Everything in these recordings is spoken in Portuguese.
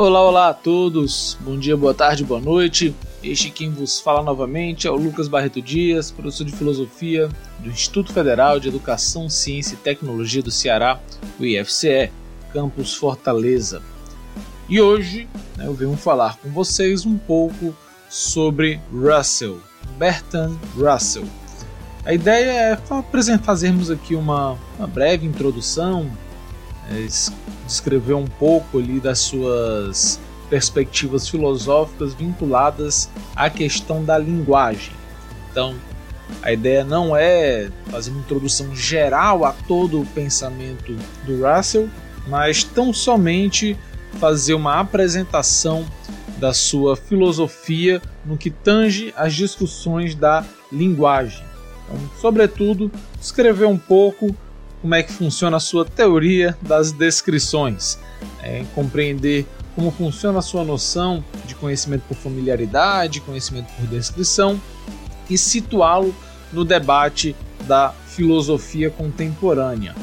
Olá, olá a todos. Bom dia, boa tarde, boa noite. Este quem vos fala novamente é o Lucas Barreto Dias, professor de filosofia do Instituto Federal de Educação, Ciência e Tecnologia do Ceará, o IFCE, campus Fortaleza. E hoje né, eu venho falar com vocês um pouco sobre Russell, Bertrand Russell. A ideia é fazermos aqui uma, uma breve introdução, é, descrever um pouco ali das suas perspectivas filosóficas vinculadas à questão da linguagem. Então, a ideia não é fazer uma introdução geral a todo o pensamento do Russell, mas tão somente fazer uma apresentação da sua filosofia no que tange às discussões da linguagem. Então, sobretudo, escrever um pouco como é que funciona a sua teoria das descrições, é, compreender como funciona a sua noção de conhecimento por familiaridade, conhecimento por descrição e situá-lo no debate da filosofia contemporânea.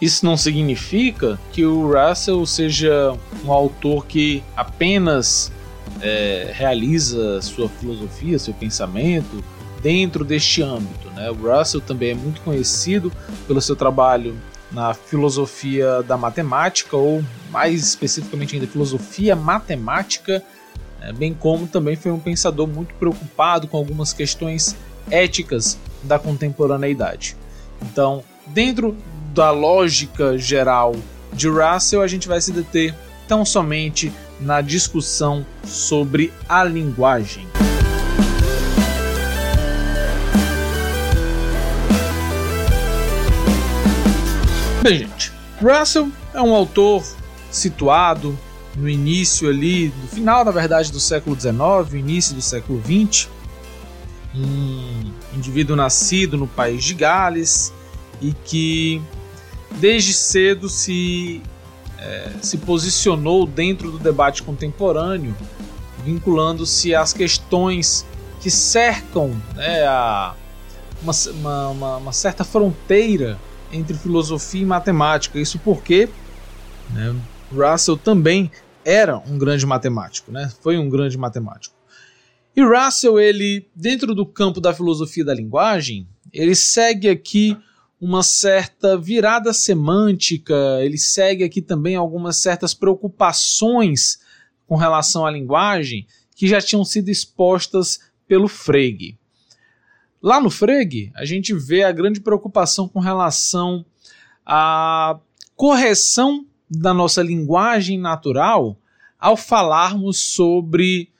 Isso não significa que o Russell seja um autor que apenas é, realiza sua filosofia, seu pensamento dentro deste âmbito. Né? O Russell também é muito conhecido pelo seu trabalho na filosofia da matemática, ou mais especificamente ainda filosofia matemática, né? bem como também foi um pensador muito preocupado com algumas questões éticas da contemporaneidade. Então, dentro da lógica geral de Russell, a gente vai se deter tão somente na discussão sobre a linguagem. Gente, Russell é um autor situado no início ali, no final, na verdade, do século XIX, início do século XX. Um indivíduo nascido no país de Gales e que desde cedo se, é, se posicionou dentro do debate contemporâneo, vinculando-se às questões que cercam né, a, uma, uma, uma certa fronteira entre filosofia e matemática. Isso porque né, Russell também era um grande matemático, né? Foi um grande matemático. E Russell, ele, dentro do campo da filosofia da linguagem, ele segue aqui uma certa virada semântica, ele segue aqui também algumas certas preocupações com relação à linguagem que já tinham sido expostas pelo Frege. Lá no Frege, a gente vê a grande preocupação com relação à correção da nossa linguagem natural ao falarmos sobre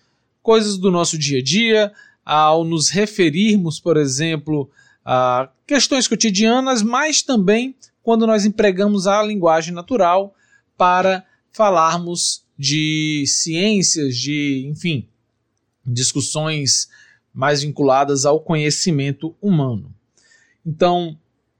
coisas do nosso dia a dia, ao nos referirmos, por exemplo, a questões cotidianas, mas também quando nós empregamos a linguagem natural para falarmos de ciências, de, enfim, discussões mais vinculadas ao conhecimento humano. Então,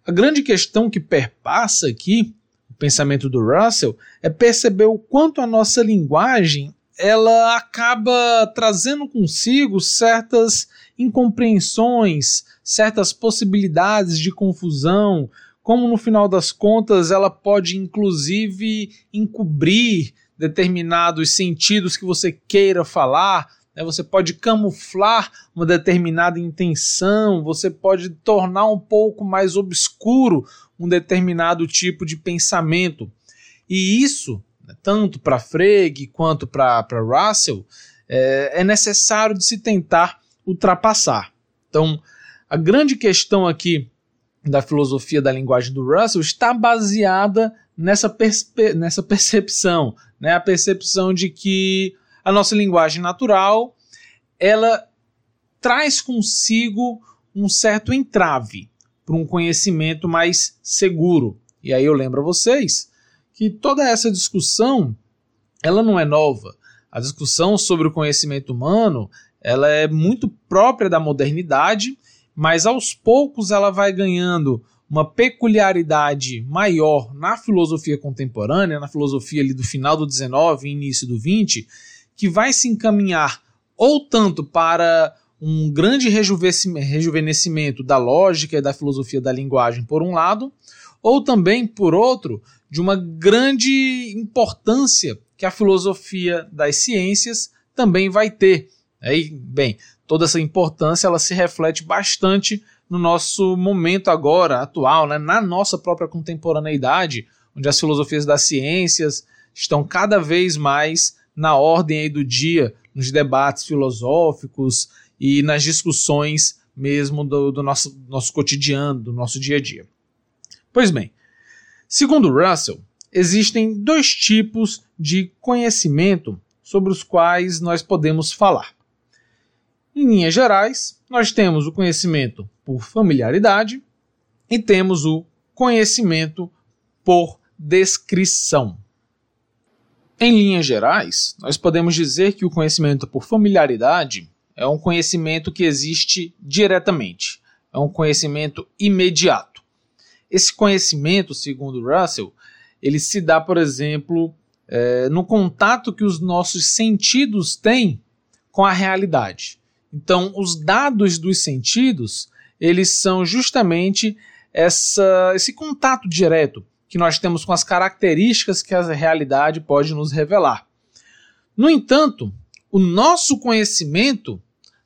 a grande questão que perpassa aqui o pensamento do Russell é perceber o quanto a nossa linguagem ela acaba trazendo consigo certas incompreensões, certas possibilidades de confusão, como no final das contas ela pode inclusive encobrir determinados sentidos que você queira falar, né? você pode camuflar uma determinada intenção, você pode tornar um pouco mais obscuro um determinado tipo de pensamento. E isso, né, tanto para Frege quanto para Russell, é, é necessário de se tentar ultrapassar. Então, a grande questão aqui da filosofia da linguagem do Russell está baseada nessa, perspe nessa percepção, né? a percepção de que a nossa linguagem natural ela traz consigo um certo entrave para um conhecimento mais seguro. E aí eu lembro a vocês que toda essa discussão ela não é nova. A discussão sobre o conhecimento humano ela é muito própria da modernidade, mas aos poucos ela vai ganhando uma peculiaridade maior na filosofia contemporânea, na filosofia ali do final do 19 e início do 20, que vai se encaminhar ou tanto para um grande rejuvenescimento da lógica e da filosofia da linguagem, por um lado, ou também, por outro, de uma grande importância que a filosofia das ciências também vai ter. Aí, bem, toda essa importância ela se reflete bastante no nosso momento agora, atual, né? na nossa própria contemporaneidade, onde as filosofias das ciências estão cada vez mais na ordem do dia, nos debates filosóficos e nas discussões mesmo do, do nosso, nosso cotidiano, do nosso dia a dia. Pois bem, segundo Russell, existem dois tipos de conhecimento sobre os quais nós podemos falar. Em linhas gerais, nós temos o conhecimento por familiaridade e temos o conhecimento por descrição. Em linhas gerais, nós podemos dizer que o conhecimento por familiaridade é um conhecimento que existe diretamente, é um conhecimento imediato. Esse conhecimento, segundo Russell, ele se dá, por exemplo, é, no contato que os nossos sentidos têm com a realidade. Então, os dados dos sentidos, eles são justamente essa, esse contato direto que nós temos com as características que a realidade pode nos revelar. No entanto, o nosso conhecimento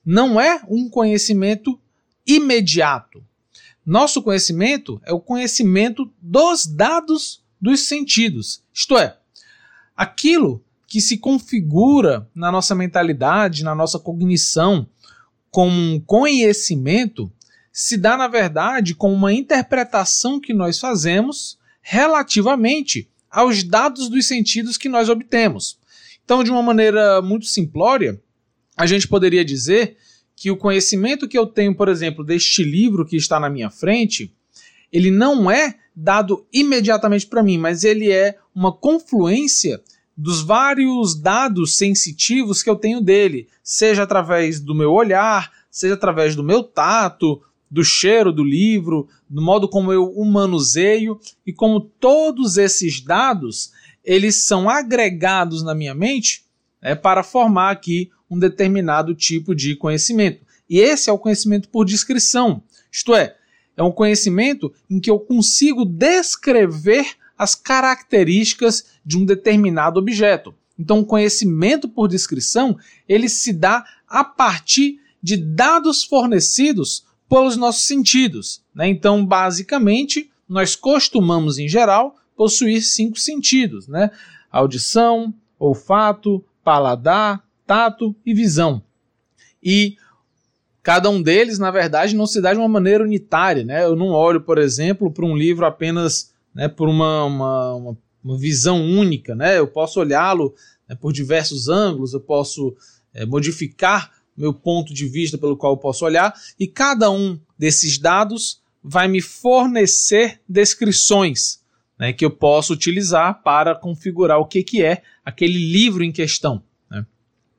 não é um conhecimento imediato. Nosso conhecimento é o conhecimento dos dados dos sentidos, isto é, aquilo que se configura na nossa mentalidade, na nossa cognição, como um conhecimento, se dá, na verdade, com uma interpretação que nós fazemos relativamente aos dados dos sentidos que nós obtemos. Então, de uma maneira muito simplória, a gente poderia dizer que o conhecimento que eu tenho, por exemplo, deste livro que está na minha frente, ele não é dado imediatamente para mim, mas ele é uma confluência dos vários dados sensitivos que eu tenho dele, seja através do meu olhar, seja através do meu tato, do cheiro do livro, do modo como eu o manuseio e como todos esses dados eles são agregados na minha mente né, para formar aqui um determinado tipo de conhecimento. E esse é o conhecimento por descrição, isto é, é um conhecimento em que eu consigo descrever as características de um determinado objeto. Então, o conhecimento por descrição, ele se dá a partir de dados fornecidos pelos nossos sentidos. Né? Então, basicamente, nós costumamos, em geral, possuir cinco sentidos: né? audição, olfato, paladar, tato e visão. E cada um deles, na verdade, não se dá de uma maneira unitária. Né? Eu não olho, por exemplo, para um livro apenas né, por uma, uma, uma, uma visão única. Né? Eu posso olhá-lo né, por diversos ângulos, eu posso é, modificar meu ponto de vista pelo qual eu posso olhar, e cada um desses dados vai me fornecer descrições né, que eu posso utilizar para configurar o que, que é aquele livro em questão. Né?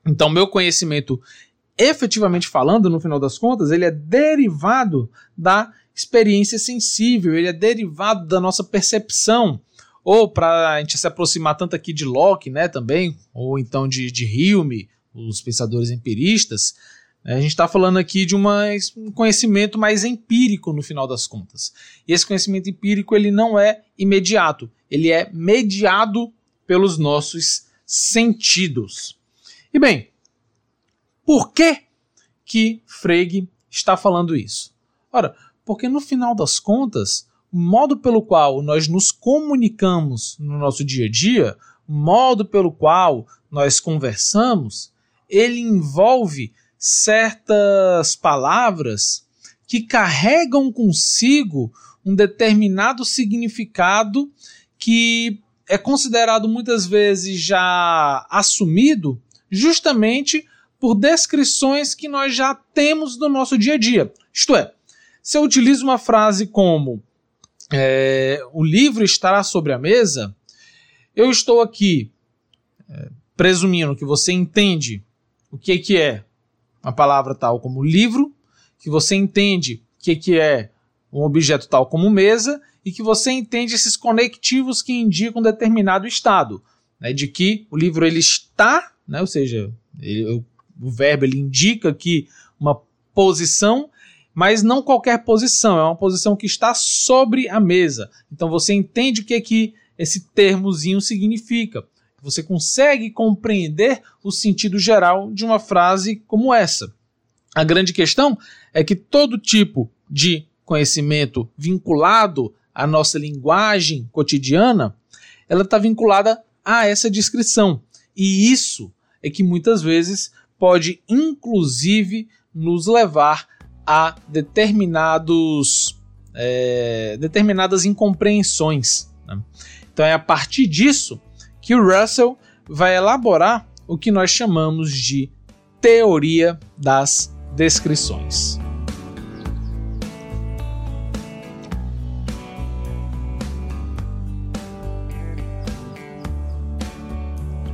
Então, meu conhecimento, efetivamente falando, no final das contas, ele é derivado da experiência sensível, ele é derivado da nossa percepção. Ou para a gente se aproximar tanto aqui de Locke, né, também, ou então de, de Hume, os pensadores empiristas, né, a gente está falando aqui de uma, um conhecimento mais empírico no final das contas. E esse conhecimento empírico ele não é imediato, ele é mediado pelos nossos sentidos. E bem, por que que Frege está falando isso? Ora, porque no final das contas, o modo pelo qual nós nos comunicamos no nosso dia a dia, o modo pelo qual nós conversamos, ele envolve certas palavras que carregam consigo um determinado significado que é considerado muitas vezes já assumido justamente por descrições que nós já temos no nosso dia a dia. Isto é, se eu utilizo uma frase como é, o livro estará sobre a mesa, eu estou aqui é, presumindo que você entende o que, que é uma palavra tal como livro, que você entende o que, que é um objeto tal como mesa e que você entende esses conectivos que indicam determinado estado, né, de que o livro ele está, né, ou seja, ele, o verbo ele indica que uma posição, mas não qualquer posição, é uma posição que está sobre a mesa. Então você entende o que, que esse termozinho significa. Você consegue compreender o sentido geral de uma frase como essa. A grande questão é que todo tipo de conhecimento vinculado à nossa linguagem cotidiana, ela está vinculada a essa descrição. E isso é que muitas vezes pode, inclusive, nos levar a determinados é, determinadas incompreensões. Né? Então é a partir disso que o Russell vai elaborar o que nós chamamos de teoria das descrições.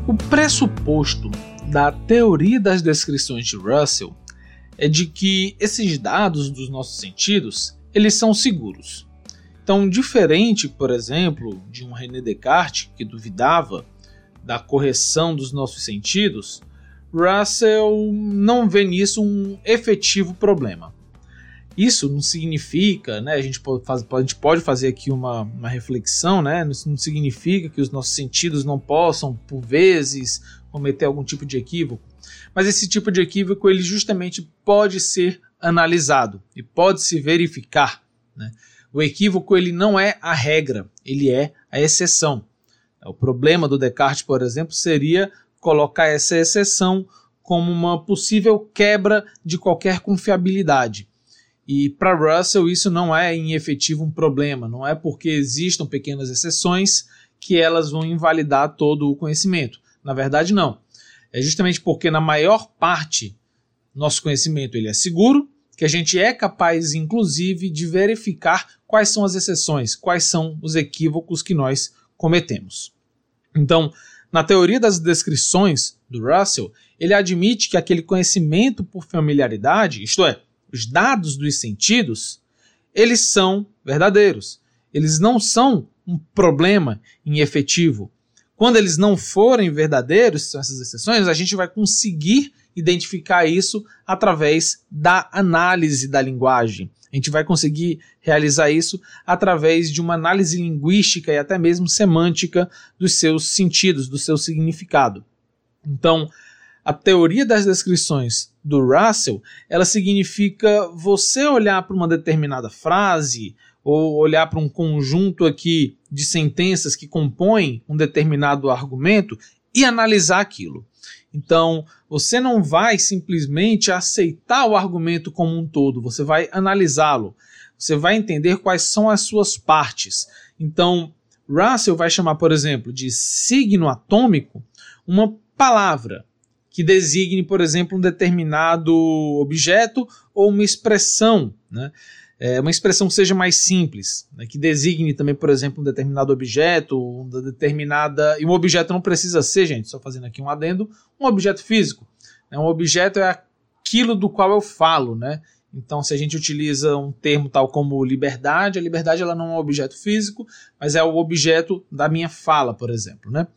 O pressuposto da teoria das descrições de Russell é de que esses dados dos nossos sentidos eles são seguros. Então, diferente, por exemplo, de um René Descartes que duvidava da correção dos nossos sentidos, Russell não vê nisso um efetivo problema. Isso não significa, né, a, gente pode, a gente pode fazer aqui uma, uma reflexão, né, isso não significa que os nossos sentidos não possam, por vezes, cometer algum tipo de equívoco, mas esse tipo de equívoco ele justamente pode ser analisado e pode se verificar. Né? O equívoco ele não é a regra, ele é a exceção. O problema do Descartes, por exemplo, seria colocar essa exceção como uma possível quebra de qualquer confiabilidade. E para Russell isso não é em efetivo um problema, não é porque existam pequenas exceções que elas vão invalidar todo o conhecimento. Na verdade, não. É justamente porque na maior parte nosso conhecimento ele é seguro, que a gente é capaz, inclusive, de verificar quais são as exceções, quais são os equívocos que nós cometemos. Então, na teoria das descrições do Russell, ele admite que aquele conhecimento por familiaridade, isto é, os dados dos sentidos, eles são verdadeiros. Eles não são um problema em efetivo. Quando eles não forem verdadeiros, são essas exceções, a gente vai conseguir identificar isso através da análise da linguagem. A gente vai conseguir realizar isso através de uma análise linguística e até mesmo semântica dos seus sentidos, do seu significado. Então, a teoria das descrições do Russell, ela significa você olhar para uma determinada frase ou olhar para um conjunto aqui de sentenças que compõem um determinado argumento e analisar aquilo. Então, você não vai simplesmente aceitar o argumento como um todo, você vai analisá-lo. Você vai entender quais são as suas partes. Então, Russell vai chamar, por exemplo, de signo atômico uma palavra que designe, por exemplo, um determinado objeto ou uma expressão. Né? É, uma expressão que seja mais simples, né, que designe também, por exemplo, um determinado objeto, uma determinada. E um objeto não precisa ser, gente, só fazendo aqui um adendo, um objeto físico. Né, um objeto é aquilo do qual eu falo, né? Então, se a gente utiliza um termo tal como liberdade, a liberdade ela não é um objeto físico, mas é o objeto da minha fala, por exemplo, né?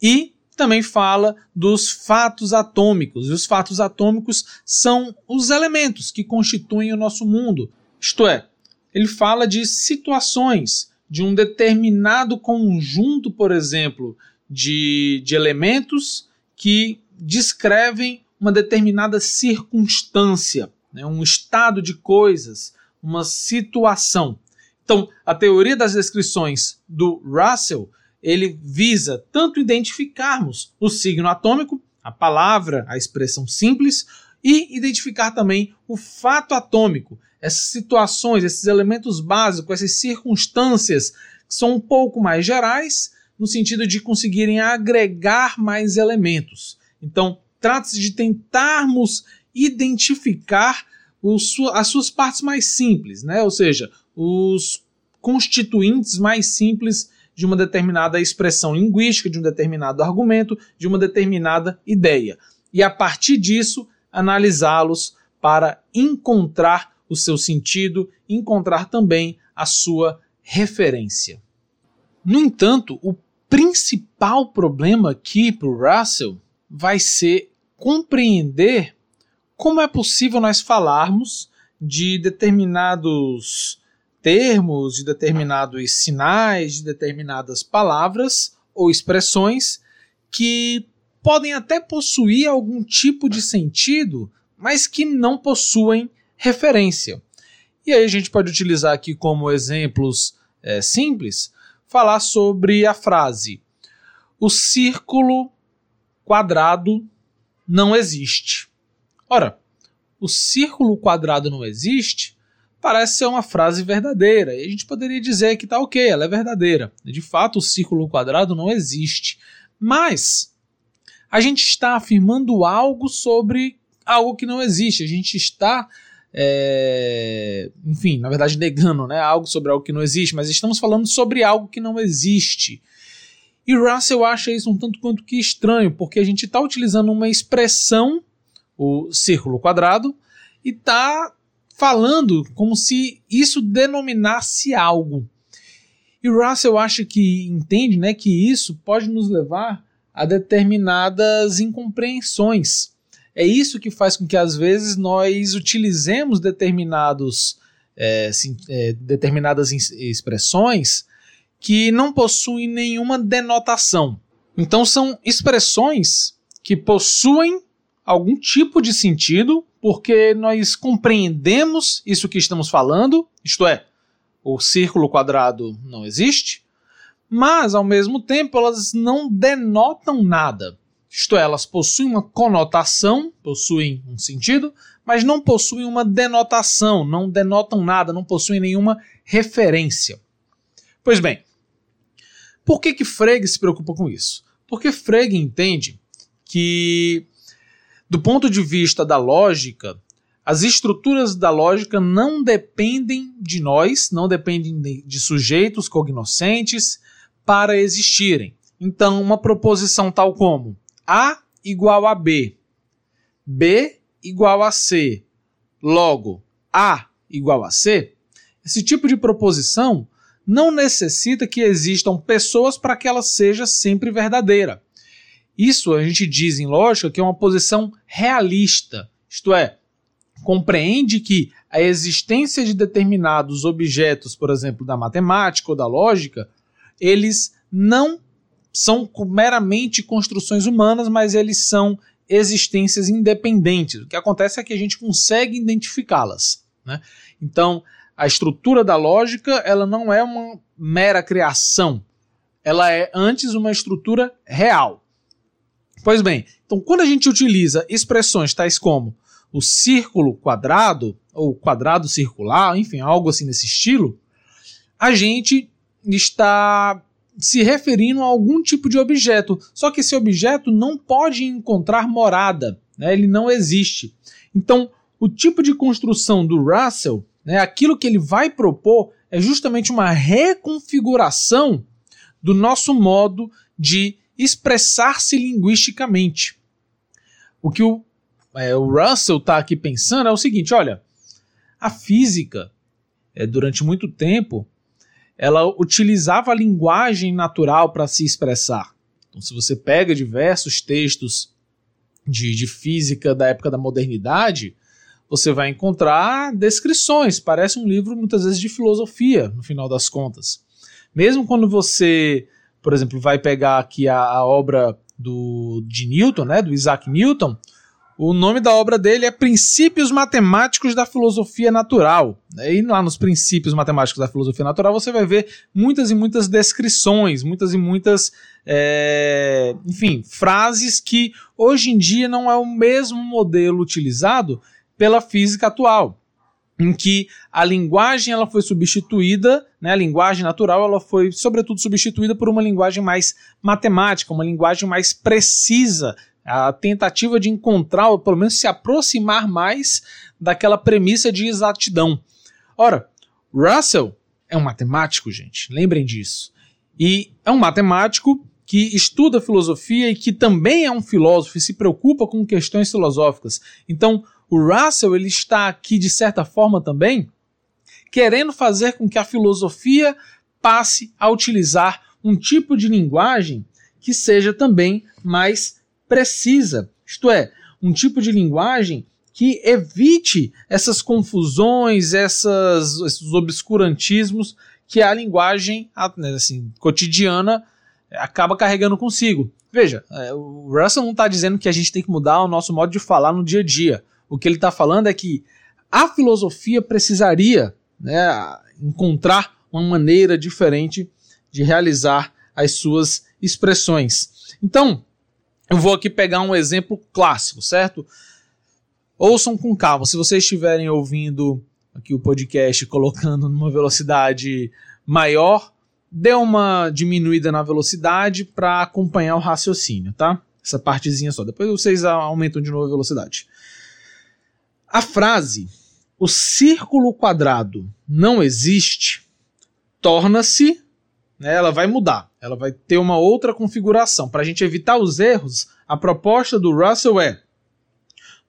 E também fala dos fatos atômicos. E os fatos atômicos são os elementos que constituem o nosso mundo. Isto é, ele fala de situações, de um determinado conjunto, por exemplo, de, de elementos que descrevem uma determinada circunstância, né, um estado de coisas, uma situação. Então, a teoria das descrições do Russell ele visa tanto identificarmos o signo atômico, a palavra, a expressão simples, e identificar também o fato atômico, essas situações, esses elementos básicos, essas circunstâncias que são um pouco mais gerais, no sentido de conseguirem agregar mais elementos. Então, trata-se de tentarmos identificar os, as suas partes mais simples, né? ou seja, os constituintes mais simples de uma determinada expressão linguística, de um determinado argumento, de uma determinada ideia. E a partir disso, analisá-los para encontrar o seu sentido, encontrar também a sua referência. No entanto, o principal problema aqui para o Russell vai ser compreender como é possível nós falarmos de determinados termos, de determinados sinais, de determinadas palavras ou expressões que podem até possuir algum tipo de sentido, mas que não possuem referência. E aí a gente pode utilizar aqui como exemplos é, simples, falar sobre a frase: o círculo quadrado não existe. Ora, o círculo quadrado não existe parece ser uma frase verdadeira. E a gente poderia dizer que tá ok, ela é verdadeira. De fato, o círculo quadrado não existe. Mas a gente está afirmando algo sobre algo que não existe. A gente está é, enfim, na verdade negando, né, algo sobre algo que não existe, mas estamos falando sobre algo que não existe. E Russell acha isso um tanto quanto que estranho, porque a gente está utilizando uma expressão, o círculo quadrado, e está falando como se isso denominasse algo. E Russell acha que entende né, que isso pode nos levar a determinadas incompreensões. É isso que faz com que às vezes nós utilizemos determinados, é, sim, é, determinadas expressões que não possuem nenhuma denotação. Então são expressões que possuem algum tipo de sentido, porque nós compreendemos isso que estamos falando, isto é, o círculo quadrado não existe, mas ao mesmo tempo elas não denotam nada. Isto é, elas possuem uma conotação, possuem um sentido, mas não possuem uma denotação, não denotam nada, não possuem nenhuma referência. Pois bem, por que que Frege se preocupa com isso? Porque Frege entende que do ponto de vista da lógica, as estruturas da lógica não dependem de nós, não dependem de, sujeitos cognoscentes para existirem. Então, uma proposição tal como a igual a B, B igual a C, logo A igual a C, esse tipo de proposição não necessita que existam pessoas para que ela seja sempre verdadeira. Isso a gente diz em lógica que é uma posição realista, isto é, compreende que a existência de determinados objetos, por exemplo, da matemática ou da lógica, eles não são meramente construções humanas, mas eles são existências independentes. O que acontece é que a gente consegue identificá-las. Né? Então, a estrutura da lógica ela não é uma mera criação, ela é antes uma estrutura real. Pois bem, então quando a gente utiliza expressões tais como o círculo quadrado ou quadrado circular, enfim, algo assim nesse estilo, a gente está se referindo a algum tipo de objeto. Só que esse objeto não pode encontrar morada, né? ele não existe. Então, o tipo de construção do Russell, né, aquilo que ele vai propor, é justamente uma reconfiguração do nosso modo de expressar-se linguisticamente. O que o, é, o Russell está aqui pensando é o seguinte: olha, a física, é, durante muito tempo, ela utilizava a linguagem natural para se expressar. Então, se você pega diversos textos de, de física da época da modernidade, você vai encontrar descrições. Parece um livro, muitas vezes, de filosofia, no final das contas. Mesmo quando você, por exemplo, vai pegar aqui a, a obra do, de Newton, né, do Isaac Newton, o nome da obra dele é Princípios Matemáticos da Filosofia Natural. E lá nos Princípios Matemáticos da Filosofia Natural você vai ver muitas e muitas descrições, muitas e muitas, é, enfim, frases que hoje em dia não é o mesmo modelo utilizado pela física atual em que a linguagem ela foi substituída, né, a linguagem natural ela foi sobretudo substituída por uma linguagem mais matemática, uma linguagem mais precisa, a tentativa de encontrar, ou pelo menos se aproximar mais daquela premissa de exatidão. Ora, Russell é um matemático, gente, lembrem disso. E é um matemático que estuda filosofia e que também é um filósofo e se preocupa com questões filosóficas. Então, o Russell ele está aqui de certa forma também querendo fazer com que a filosofia passe a utilizar um tipo de linguagem que seja também mais precisa, isto é, um tipo de linguagem que evite essas confusões, essas, esses obscurantismos que a linguagem né, assim, cotidiana acaba carregando consigo. Veja, é, o Russell não está dizendo que a gente tem que mudar o nosso modo de falar no dia a dia. O que ele está falando é que a filosofia precisaria né, encontrar uma maneira diferente de realizar as suas expressões. Então, eu vou aqui pegar um exemplo clássico, certo? Ouçam com calma. Se vocês estiverem ouvindo aqui o podcast colocando numa velocidade maior, dê uma diminuída na velocidade para acompanhar o raciocínio, tá? Essa partezinha só. Depois vocês aumentam de novo a velocidade. A frase o círculo quadrado não existe torna-se, né, ela vai mudar, ela vai ter uma outra configuração. Para a gente evitar os erros, a proposta do Russell é: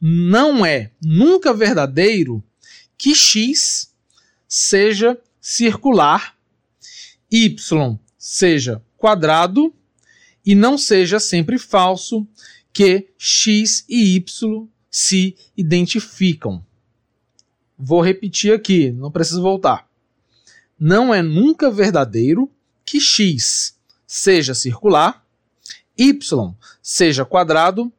não é nunca verdadeiro que x seja circular y seja quadrado e não seja sempre falso que x e y se identificam. Vou repetir aqui, não preciso voltar. Não é nunca verdadeiro que x seja circular, y seja quadrado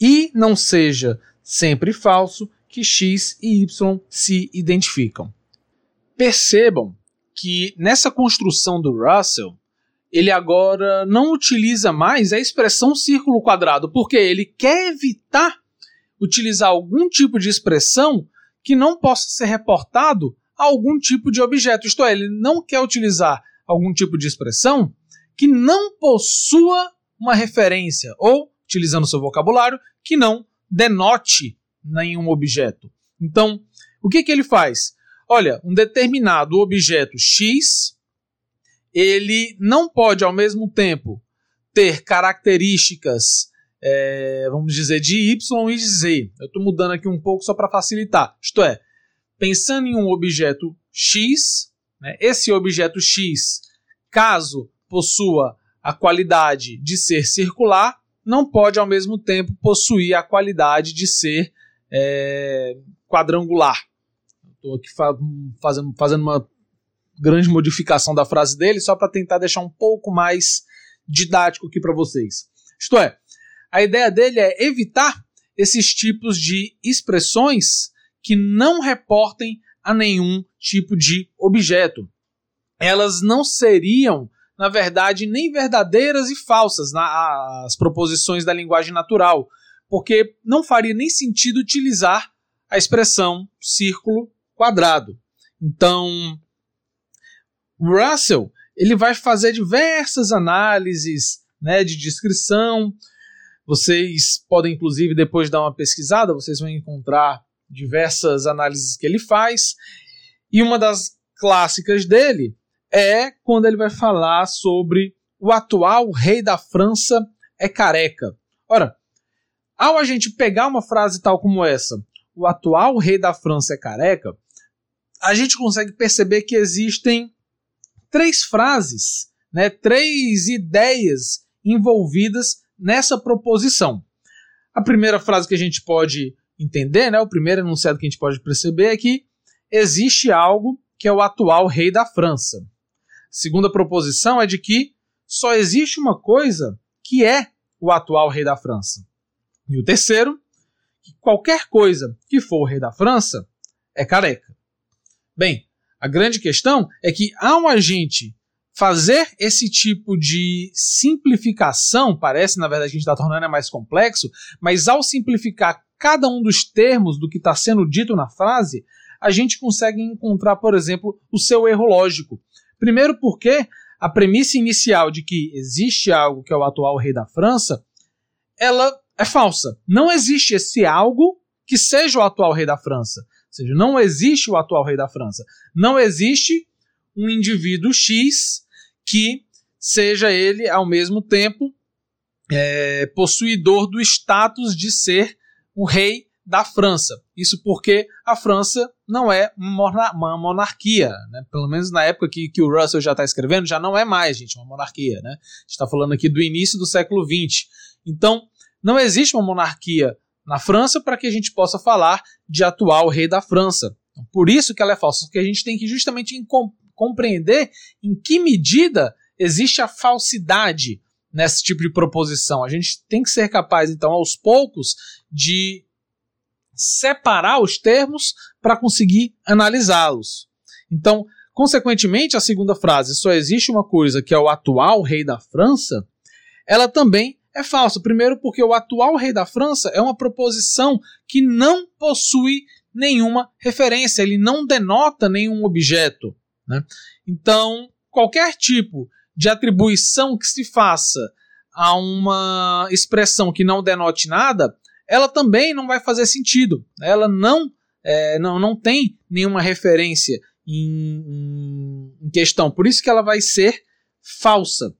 e não seja sempre falso que x e y se identificam. Percebam que nessa construção do Russell, ele agora não utiliza mais a expressão círculo quadrado, porque ele quer evitar utilizar algum tipo de expressão que não possa ser reportado a algum tipo de objeto. Isto é, ele não quer utilizar algum tipo de expressão que não possua uma referência, ou, utilizando seu vocabulário, que não denote nenhum objeto. Então, o que, que ele faz? Olha, um determinado objeto X, ele não pode ao mesmo tempo ter características, é, vamos dizer, de Y e de Z. Eu estou mudando aqui um pouco só para facilitar. Isto é, pensando em um objeto X, né, esse objeto X, caso possua a qualidade de ser circular, não pode ao mesmo tempo possuir a qualidade de ser é, quadrangular. Estou aqui fa fazendo, fazendo uma grande modificação da frase dele só para tentar deixar um pouco mais didático aqui para vocês. Isto é, a ideia dele é evitar esses tipos de expressões que não reportem a nenhum tipo de objeto. Elas não seriam, na verdade, nem verdadeiras e falsas nas proposições da linguagem natural, porque não faria nem sentido utilizar a expressão círculo quadrado. Então, Russell ele vai fazer diversas análises né, de descrição. Vocês podem, inclusive, depois dar uma pesquisada, vocês vão encontrar diversas análises que ele faz. E uma das clássicas dele é quando ele vai falar sobre o atual rei da França é careca. Ora, ao a gente pegar uma frase tal como essa, o atual rei da França é careca, a gente consegue perceber que existem três frases, né, três ideias envolvidas nessa proposição. A primeira frase que a gente pode entender, né, o primeiro enunciado que a gente pode perceber é que existe algo que é o atual rei da França. A segunda proposição é de que só existe uma coisa que é o atual rei da França. E o terceiro, que qualquer coisa que for o rei da França é careca. Bem, a grande questão é que ao a gente fazer esse tipo de simplificação, parece na verdade que a gente está tornando é mais complexo, mas ao simplificar cada um dos termos do que está sendo dito na frase, a gente consegue encontrar, por exemplo, o seu erro lógico. Primeiro porque a premissa inicial de que existe algo que é o atual rei da França, ela é falsa. Não existe esse algo que seja o atual rei da França seja, não existe o atual rei da França. Não existe um indivíduo X que seja ele, ao mesmo tempo, é, possuidor do status de ser o rei da França. Isso porque a França não é uma monarquia, né? pelo menos na época que, que o Russell já está escrevendo, já não é mais, gente, uma monarquia. Né? A gente está falando aqui do início do século XX. Então, não existe uma monarquia na França para que a gente possa falar de atual rei da França. Por isso que ela é falsa, porque a gente tem que justamente compreender em que medida existe a falsidade nesse tipo de proposição. A gente tem que ser capaz, então, aos poucos, de separar os termos para conseguir analisá-los. Então, consequentemente, a segunda frase, só existe uma coisa que é o atual rei da França, ela também é falsa. Primeiro, porque o atual rei da França é uma proposição que não possui nenhuma referência, ele não denota nenhum objeto. Né? Então, qualquer tipo de atribuição que se faça a uma expressão que não denote nada, ela também não vai fazer sentido. Ela não, é, não, não tem nenhuma referência em, em questão. Por isso que ela vai ser falsa.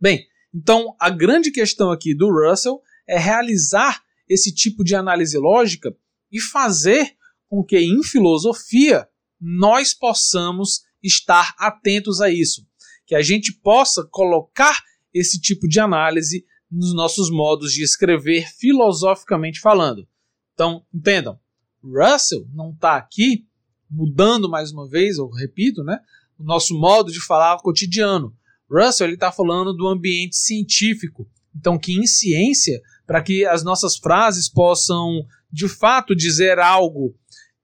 Bem, então a grande questão aqui do Russell é realizar esse tipo de análise lógica e fazer com que em filosofia nós possamos estar atentos a isso que a gente possa colocar esse tipo de análise nos nossos modos de escrever filosoficamente falando. Então, entendam, Russell não está aqui mudando mais uma vez, eu repito, né, o nosso modo de falar cotidiano. Russell ele está falando do ambiente científico. Então, que em ciência, para que as nossas frases possam de fato dizer algo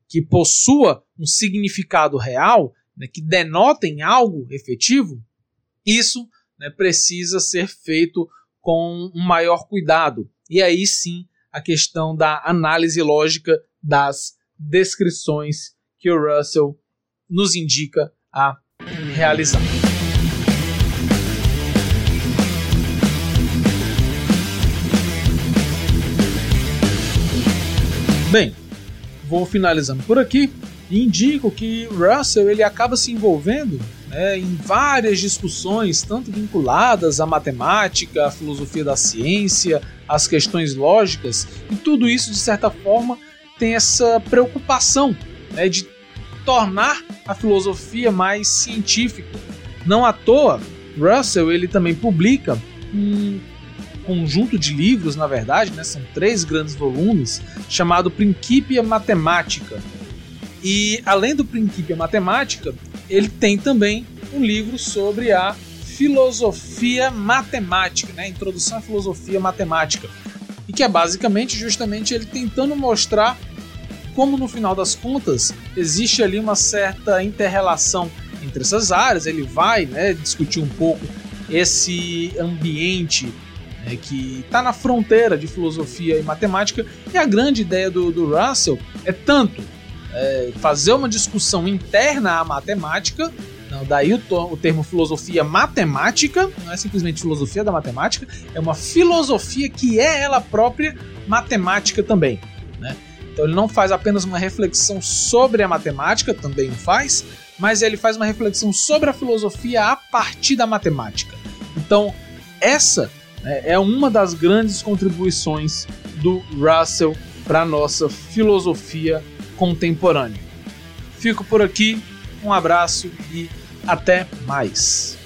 que possua um significado real, né, que denotem algo efetivo, isso né, precisa ser feito com um maior cuidado. E aí sim a questão da análise lógica das descrições que o Russell nos indica a realizar. Bem, vou finalizando por aqui e que Russell ele acaba se envolvendo né, em várias discussões, tanto vinculadas à matemática, à filosofia da ciência, às questões lógicas, e tudo isso, de certa forma, tem essa preocupação né, de tornar a filosofia mais científica. Não à toa, Russell ele também publica um conjunto de livros, na verdade, né, são três grandes volumes, chamado Principia Mathematica. E além do Principia Matemática, ele tem também um livro sobre a filosofia matemática, né? Introdução à filosofia matemática. E que é basicamente justamente ele tentando mostrar como no final das contas existe ali uma certa interrelação entre essas áreas. Ele vai né, discutir um pouco esse ambiente né, que está na fronteira de filosofia e matemática. E a grande ideia do, do Russell é tanto é, fazer uma discussão interna à matemática. Não, daí o, o, termo filosofia matemática, não é simplesmente filosofia da matemática, é uma filosofia que é ela própria matemática também. Né? Então ele não faz apenas uma reflexão sobre a matemática, também faz, mas ele faz uma reflexão sobre a filosofia a partir da matemática. Então, essa né, é uma das grandes contribuições do Russell para a nossa filosofia contemporâneo. Fico por aqui, um abraço e até mais.